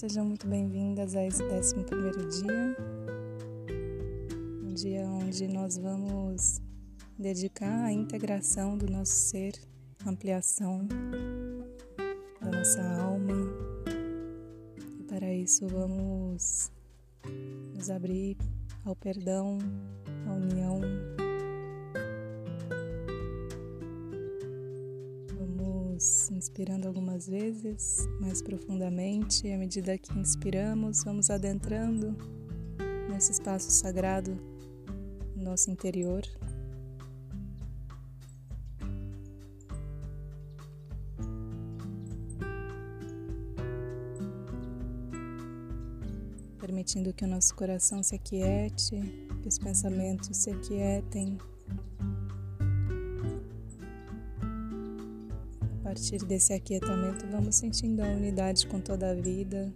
Sejam muito bem-vindas a esse 11 dia, um dia onde nós vamos dedicar à integração do nosso ser, ampliação da nossa alma. E para isso vamos nos abrir ao perdão, à união inspirando algumas vezes, mais profundamente. À medida que inspiramos, vamos adentrando nesse espaço sagrado no nosso interior. Permitindo que o nosso coração se aquiete, que os pensamentos se aquietem partir desse aquietamento, vamos sentindo a unidade com toda a vida,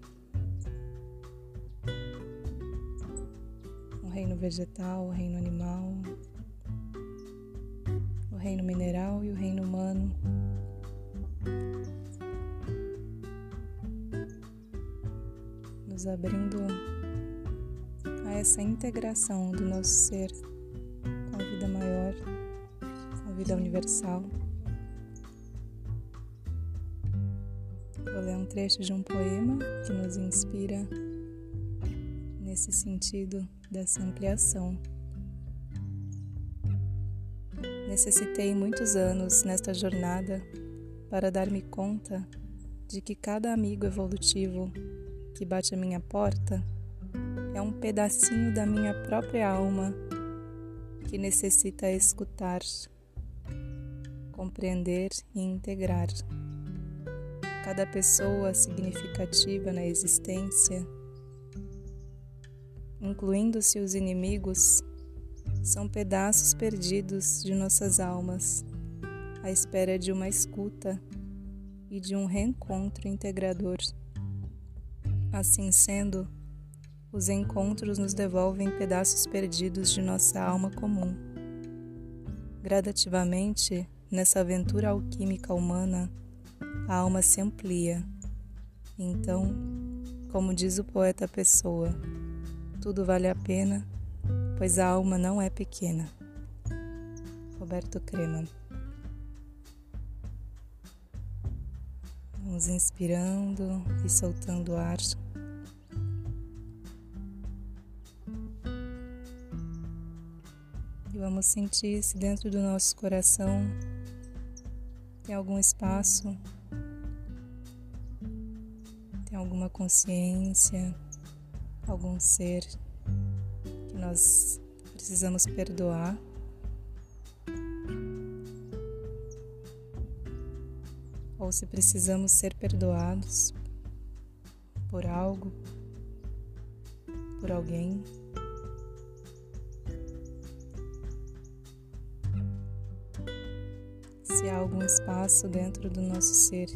o reino vegetal, o reino animal, o reino mineral e o reino humano. Nos abrindo a essa integração do nosso ser com a vida maior, com a vida universal. Vou ler um trecho de um poema que nos inspira nesse sentido dessa ampliação. Necessitei muitos anos nesta jornada para dar-me conta de que cada amigo evolutivo que bate a minha porta é um pedacinho da minha própria alma que necessita escutar, compreender e integrar. Cada pessoa significativa na existência, incluindo-se os inimigos, são pedaços perdidos de nossas almas, à espera de uma escuta e de um reencontro integrador. Assim sendo, os encontros nos devolvem pedaços perdidos de nossa alma comum. Gradativamente, nessa aventura alquímica humana, a alma se amplia. Então, como diz o poeta Pessoa, tudo vale a pena, pois a alma não é pequena. Roberto Crema. Vamos inspirando e soltando ar. E vamos sentir se dentro do nosso coração tem algum espaço tem alguma consciência, algum ser que nós precisamos perdoar. Ou se precisamos ser perdoados por algo, por alguém. Se há algum espaço dentro do nosso ser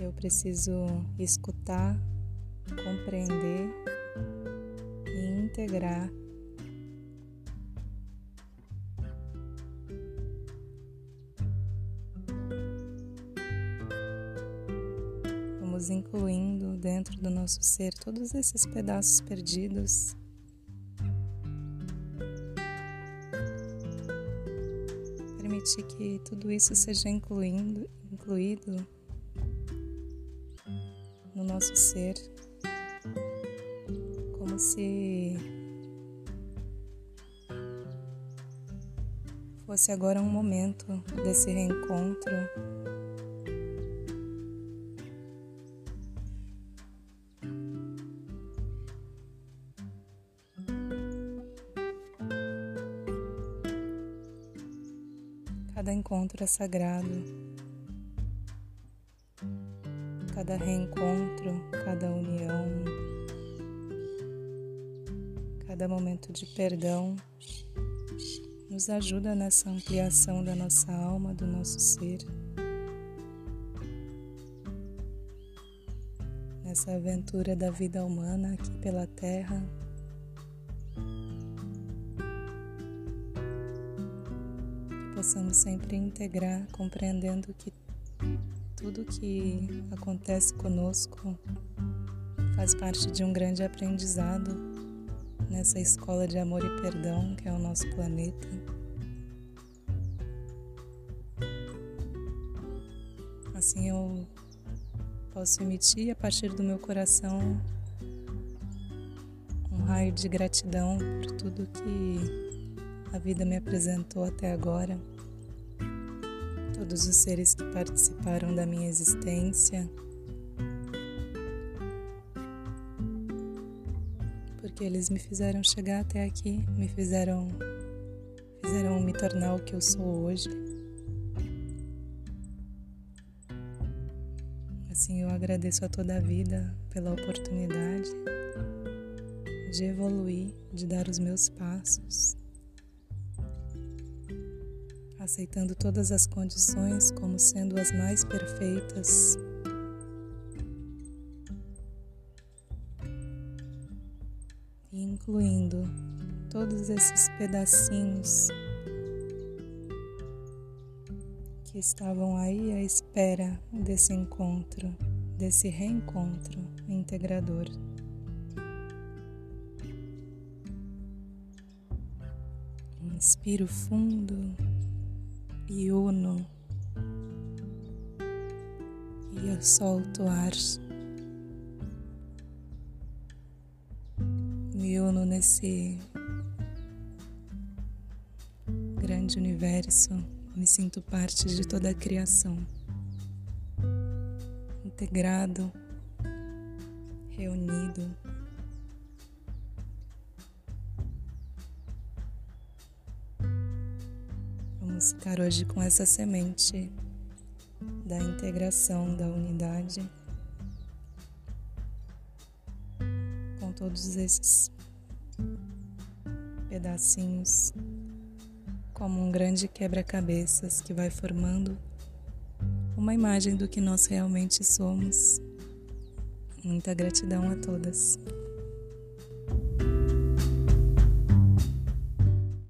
eu preciso escutar, compreender e integrar. Vamos incluindo dentro do nosso ser todos esses pedaços perdidos. Permitir que tudo isso seja incluindo, incluído nosso ser, como se fosse agora um momento desse reencontro. Cada encontro é sagrado cada reencontro, cada união, cada momento de perdão nos ajuda nessa ampliação da nossa alma, do nosso ser, nessa aventura da vida humana aqui pela Terra. Que possamos sempre integrar, compreendendo que tudo que acontece conosco faz parte de um grande aprendizado nessa escola de amor e perdão que é o nosso planeta. Assim eu posso emitir a partir do meu coração um raio de gratidão por tudo que a vida me apresentou até agora, todos os seres que participaram da minha existência. Porque eles me fizeram chegar até aqui, me fizeram fizeram me tornar o que eu sou hoje. Assim eu agradeço a toda a vida pela oportunidade de evoluir, de dar os meus passos, aceitando todas as condições como sendo as mais perfeitas. Incluindo todos esses pedacinhos que estavam aí à espera desse encontro, desse reencontro integrador. Inspiro fundo e uno. E eu solto o ar. Me uno nesse grande universo. Me sinto parte de toda a criação. Integrado, reunido. Vamos ficar hoje com essa semente da integração, da unidade, com todos esses pedacinhos, como um grande quebra-cabeças que vai formando uma imagem do que nós realmente somos. Muita gratidão a todas.